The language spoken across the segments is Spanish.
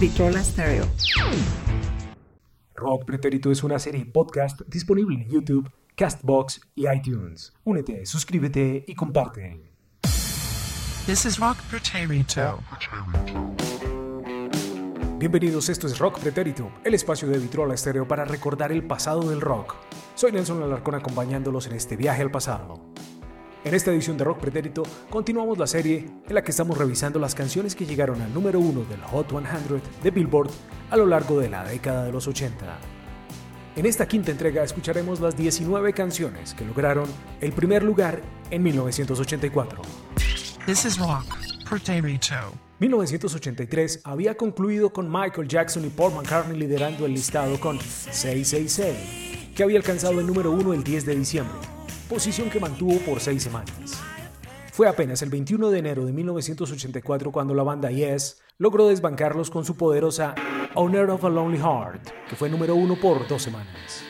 Vitrola Stereo. Rock Pretérito es una serie podcast disponible en YouTube, Castbox y iTunes. Únete, suscríbete y comparte. This is Rock Pretérito. Bienvenidos, esto es Rock Pretérito, el espacio de Vitrola Estéreo para recordar el pasado del rock. Soy Nelson Alarcón acompañándolos en este viaje al pasado. En esta edición de Rock Pretérito continuamos la serie en la que estamos revisando las canciones que llegaron al número uno del Hot 100 de Billboard a lo largo de la década de los 80. En esta quinta entrega escucharemos las 19 canciones que lograron el primer lugar en 1984. This is Rock Pretérito. 1983 había concluido con Michael Jackson y Paul McCartney liderando el listado con 666, que había alcanzado el número uno el 10 de diciembre, posición que mantuvo por seis semanas. Fue apenas el 21 de enero de 1984 cuando la banda Yes logró desbancarlos con su poderosa Owner of a Lonely Heart, que fue número uno por dos semanas.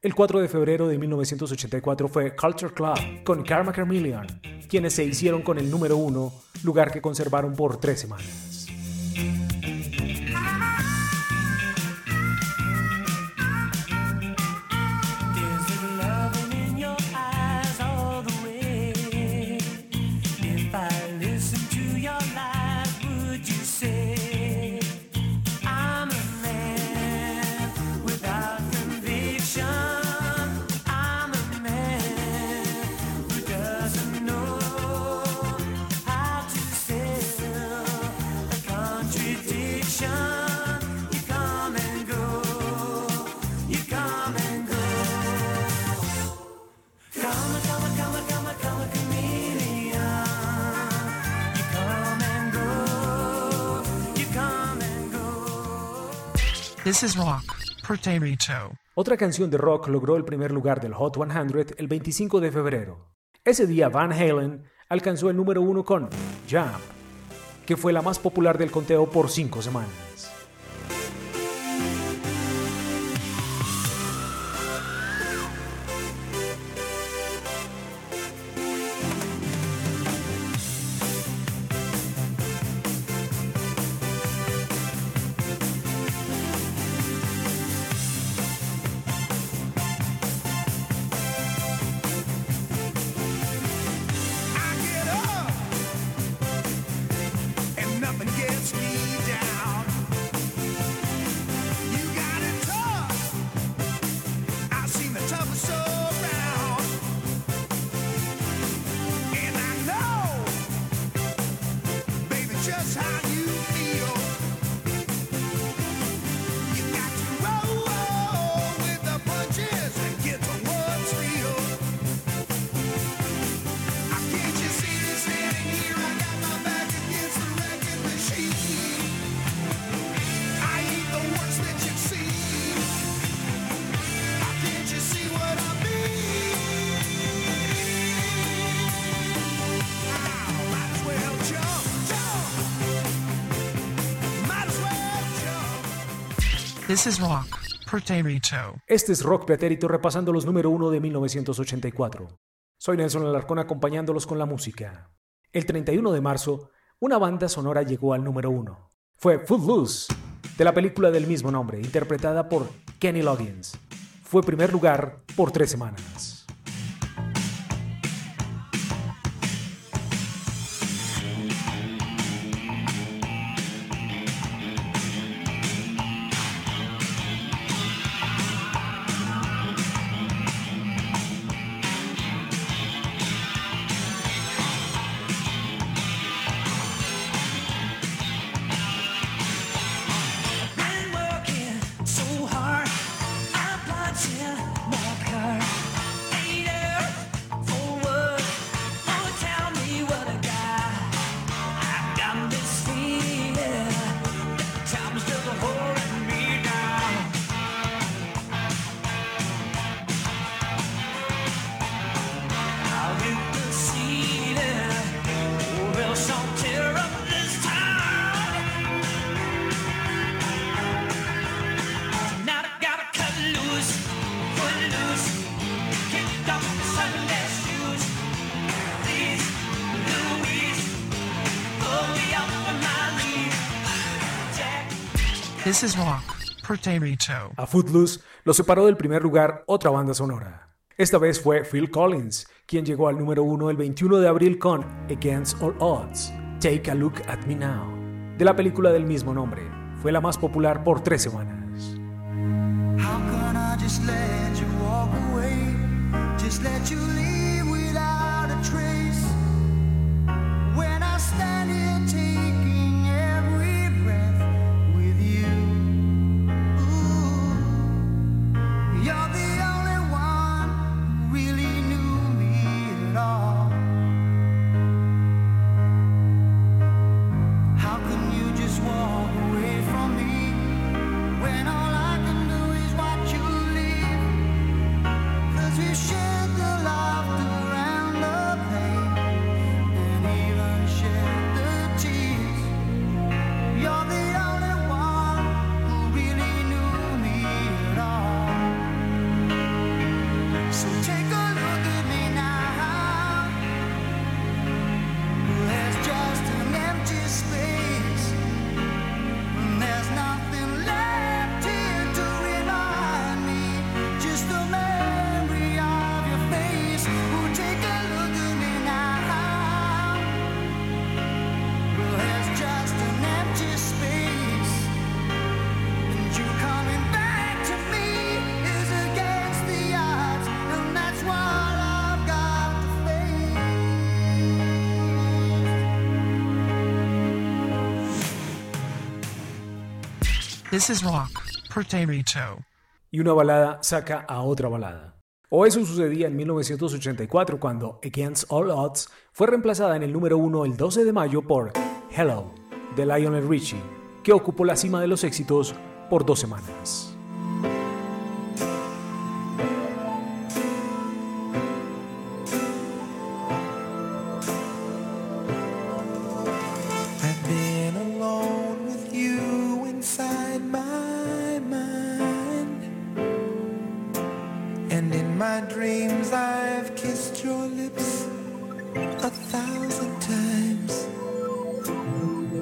El 4 de febrero de 1984 fue Culture Club con Karma Chameleon, quienes se hicieron con el número uno, lugar que conservaron por tres semanas. This is Rock. Otra canción de rock logró el primer lugar del Hot 100 el 25 de febrero. Ese día Van Halen alcanzó el número uno con Jump, que fue la más popular del conteo por cinco semanas. This is Rock Pretérito. Este es Rock Pretérito repasando los número uno de 1984. Soy Nelson Alarcón acompañándolos con la música. El 31 de marzo, una banda sonora llegó al número uno. Fue Footloose, de la película del mismo nombre, interpretada por Kenny Loggins. Fue primer lugar por tres semanas. This is Rock. A Footloose lo separó del primer lugar otra banda sonora. Esta vez fue Phil Collins, quien llegó al número uno el 21 de abril con Against All Odds, Take a Look at Me Now, de la película del mismo nombre. Fue la más popular por tres semanas. How can I just let you walk away? Just let you This is Rock. Y una balada saca a otra balada. O eso sucedía en 1984 cuando Against All Odds fue reemplazada en el número uno el 12 de mayo por Hello de Lionel Richie, que ocupó la cima de los éxitos por dos semanas.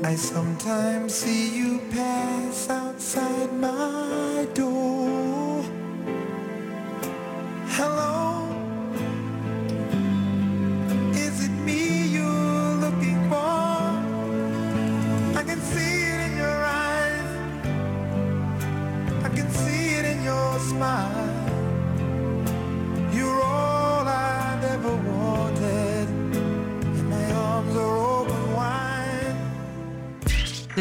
I sometimes see you pass outside my door.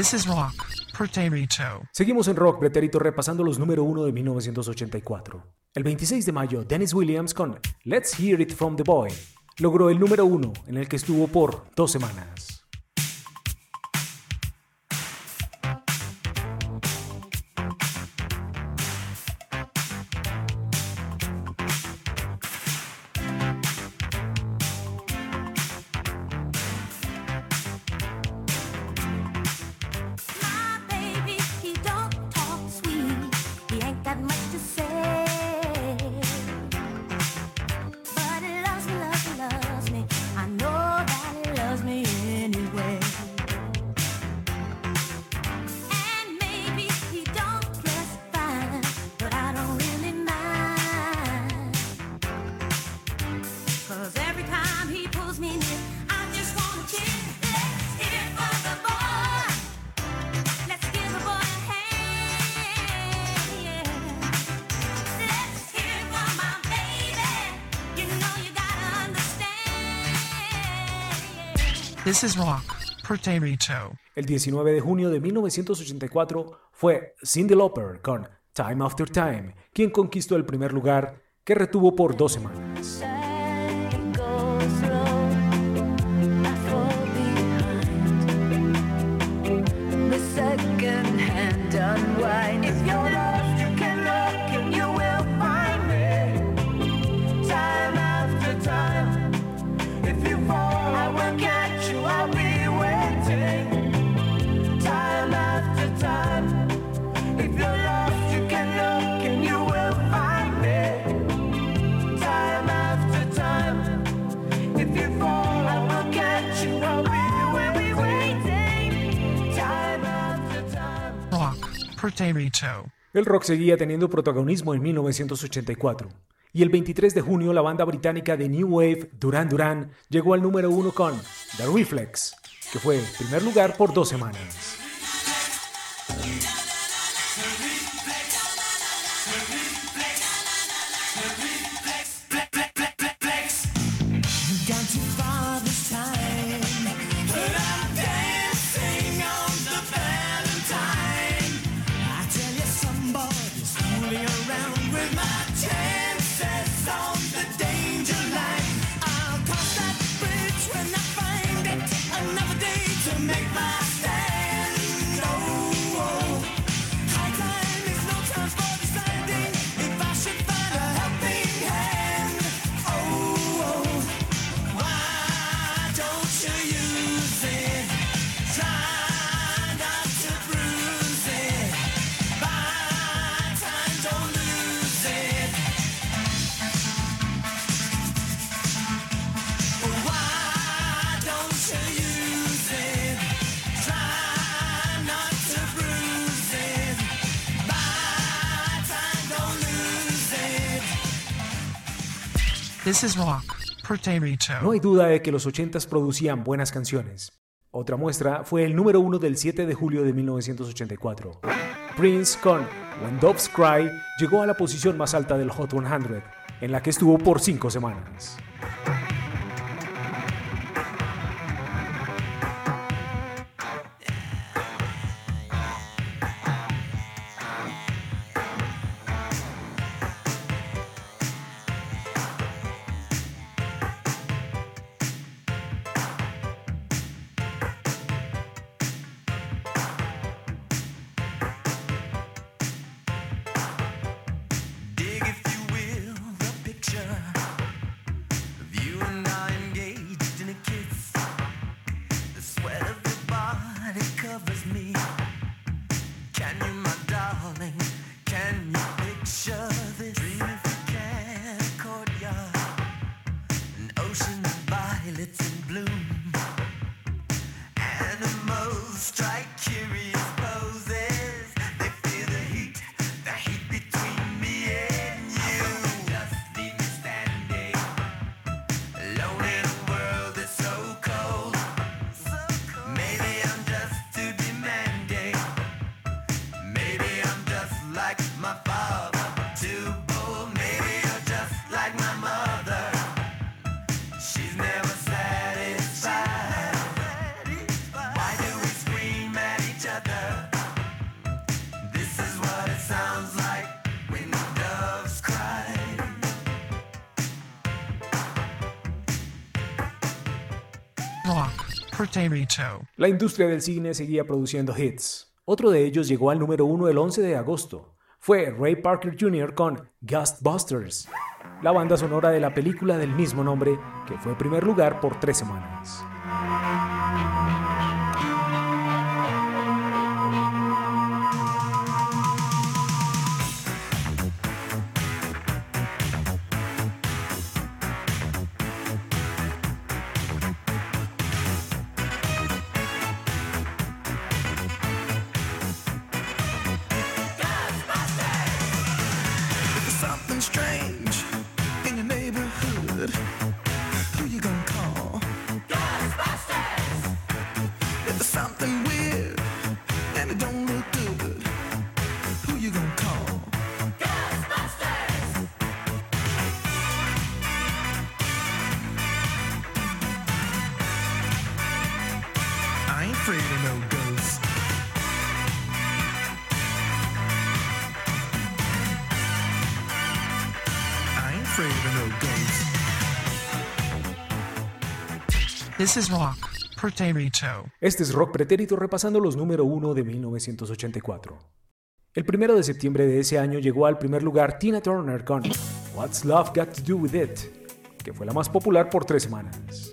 This is Rock. Potato. Seguimos en Rock Pretérito repasando los número uno de 1984. El 26 de mayo, Dennis Williams con Let's Hear It From The Boy logró el número uno en el que estuvo por dos semanas. This is Rock. El 19 de junio de 1984 fue Cyndi Lauper con Time After Time, quien conquistó el primer lugar que retuvo por dos semanas. El rock seguía teniendo protagonismo en 1984. Y el 23 de junio la banda británica de New Wave, Duran Duran, llegó al número uno con The Reflex, que fue primer lugar por dos semanas. This is rock. No hay duda de que los 80s producían buenas canciones. Otra muestra fue el número uno del 7 de julio de 1984. Prince con When Doves Cry llegó a la posición más alta del Hot 100, en la que estuvo por cinco semanas. La industria del cine seguía produciendo hits. Otro de ellos llegó al número uno el 11 de agosto. Fue Ray Parker Jr. con Ghostbusters, la banda sonora de la película del mismo nombre, que fue primer lugar por tres semanas. Afraid of no ghosts. This is rock. Este es Rock Pretérito repasando los número uno de 1984. El primero de septiembre de ese año llegó al primer lugar Tina Turner con What's Love Got to Do With It, que fue la más popular por tres semanas.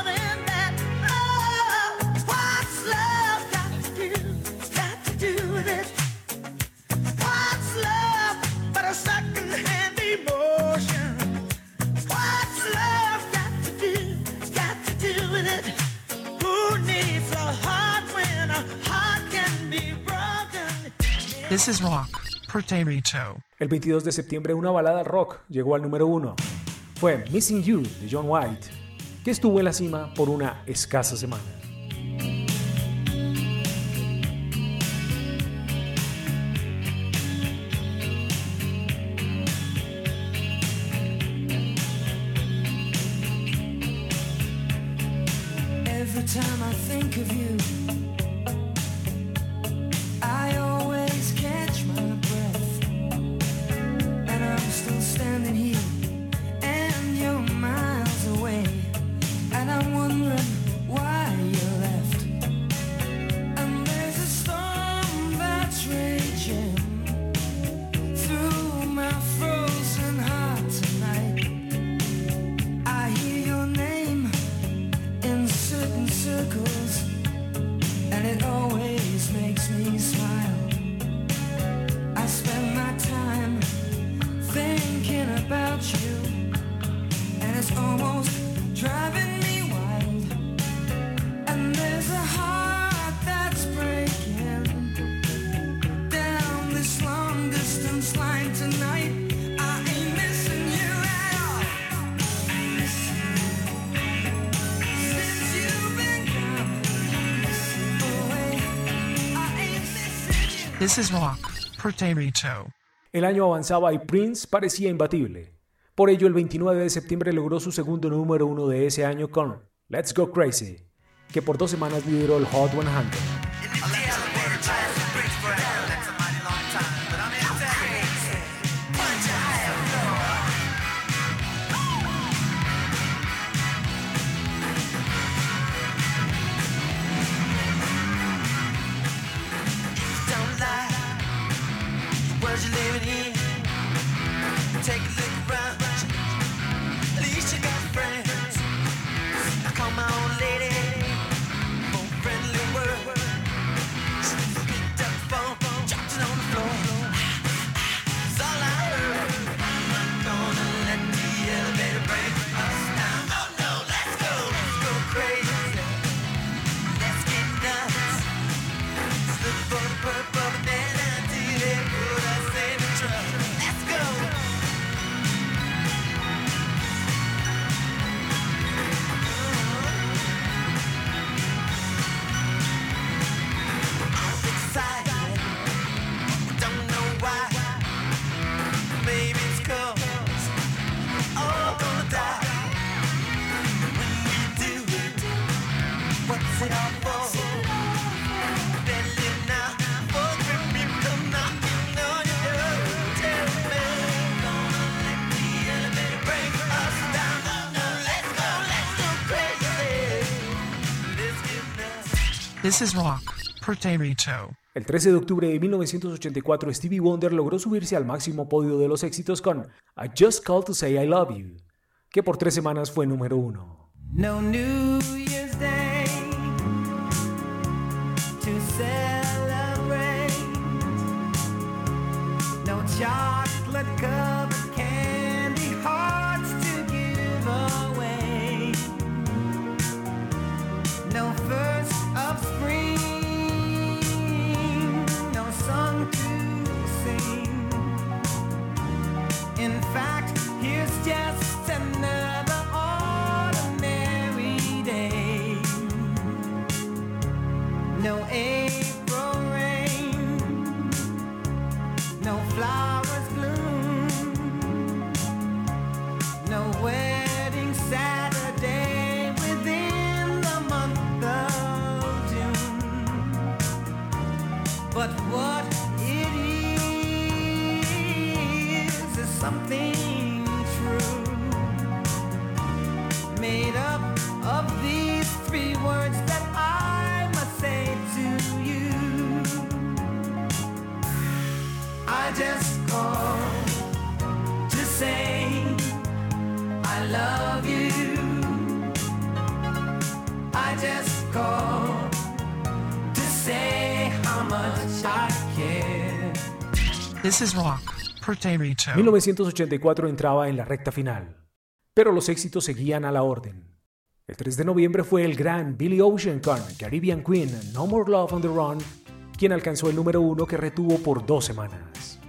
This is Rock, Potato. El 22 de septiembre una balada rock llegó al número uno. Fue Missing You de John White, que estuvo en la cima por una escasa semana. seems like El año avanzaba y Prince parecía imbatible. Por ello, el 29 de septiembre logró su segundo número uno de ese año con Let's Go Crazy, que por dos semanas lideró el Hot 100. This is Rock. El 13 de octubre de 1984, Stevie Wonder logró subirse al máximo podio de los éxitos con I Just Called to Say I Love You, que por tres semanas fue número uno. No New Year's Day to celebrate. No chocolate This is Rock, Puerto Rico. 1984 entraba en la recta final, pero los éxitos seguían a la orden. El 3 de noviembre fue el gran Billy Ocean con Caribbean Queen No More Love on the Run, quien alcanzó el número uno que retuvo por dos semanas.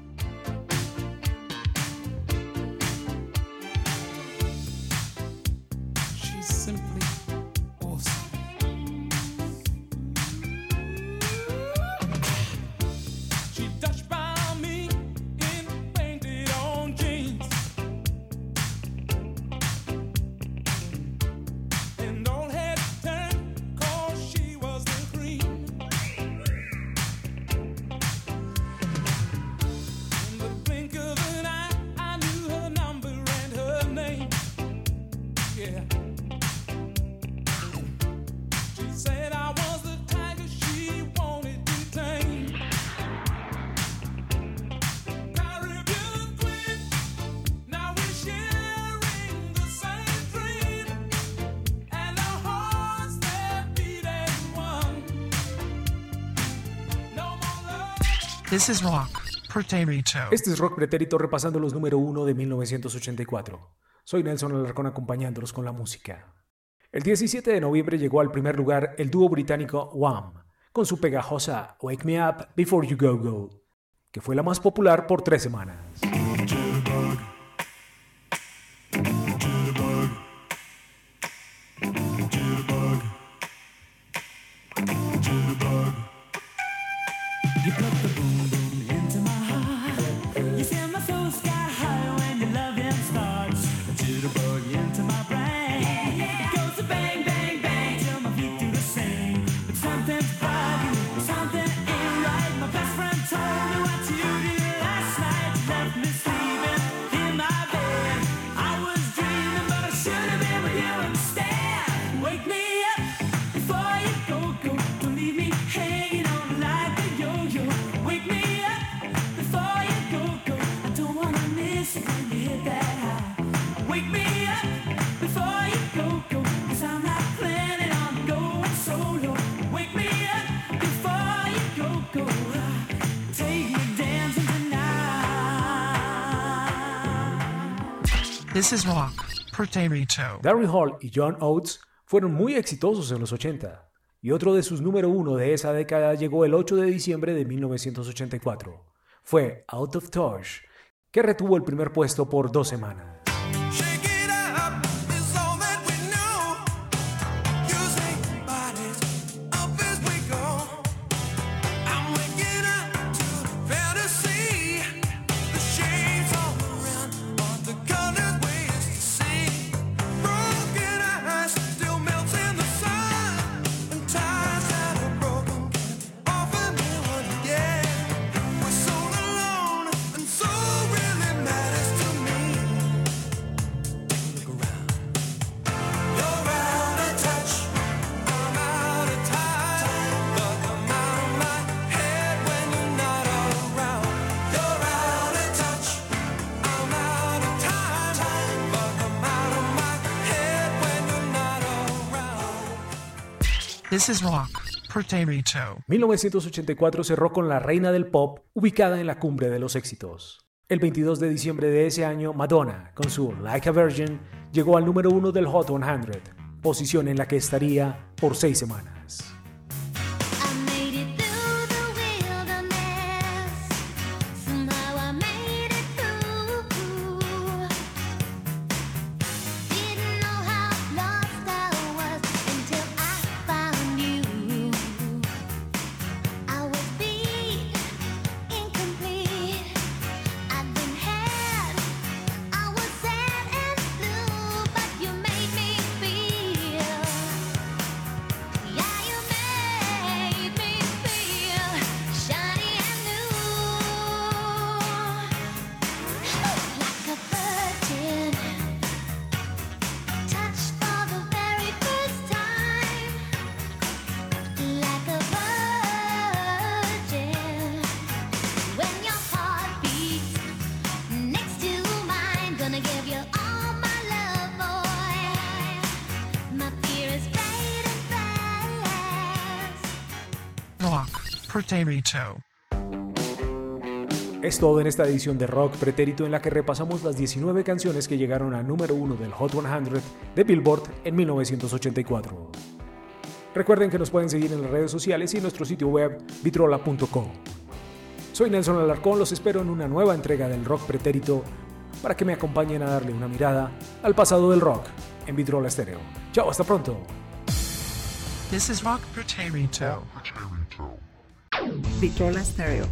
Este es Rock Pretérito repasando los número uno de 1984. Soy Nelson Alarcón acompañándolos con la música. El 17 de noviembre llegó al primer lugar el dúo británico Wham, con su pegajosa Wake Me Up Before You Go Go, que fue la más popular por tres semanas. This. Darryl Hall y John Oates fueron muy exitosos en los 80, y otro de sus número uno de esa década llegó el 8 de diciembre de 1984. Fue Out of Touch, que retuvo el primer puesto por dos semanas. This is Rock, Puerto Rico. 1984 cerró con la reina del pop ubicada en la cumbre de los éxitos. El 22 de diciembre de ese año, Madonna, con su Like a Virgin, llegó al número uno del Hot 100, posición en la que estaría por seis semanas. Pretérito. Es todo en esta edición de Rock Pretérito en la que repasamos las 19 canciones que llegaron a número 1 del Hot 100 de Billboard en 1984. Recuerden que nos pueden seguir en las redes sociales y en nuestro sitio web vitrola.com. Soy Nelson Alarcón, los espero en una nueva entrega del Rock Pretérito para que me acompañen a darle una mirada al pasado del rock en Vitrola Estéreo. Chao, hasta pronto. This is Rock Pretérito. Vitrola Stereo.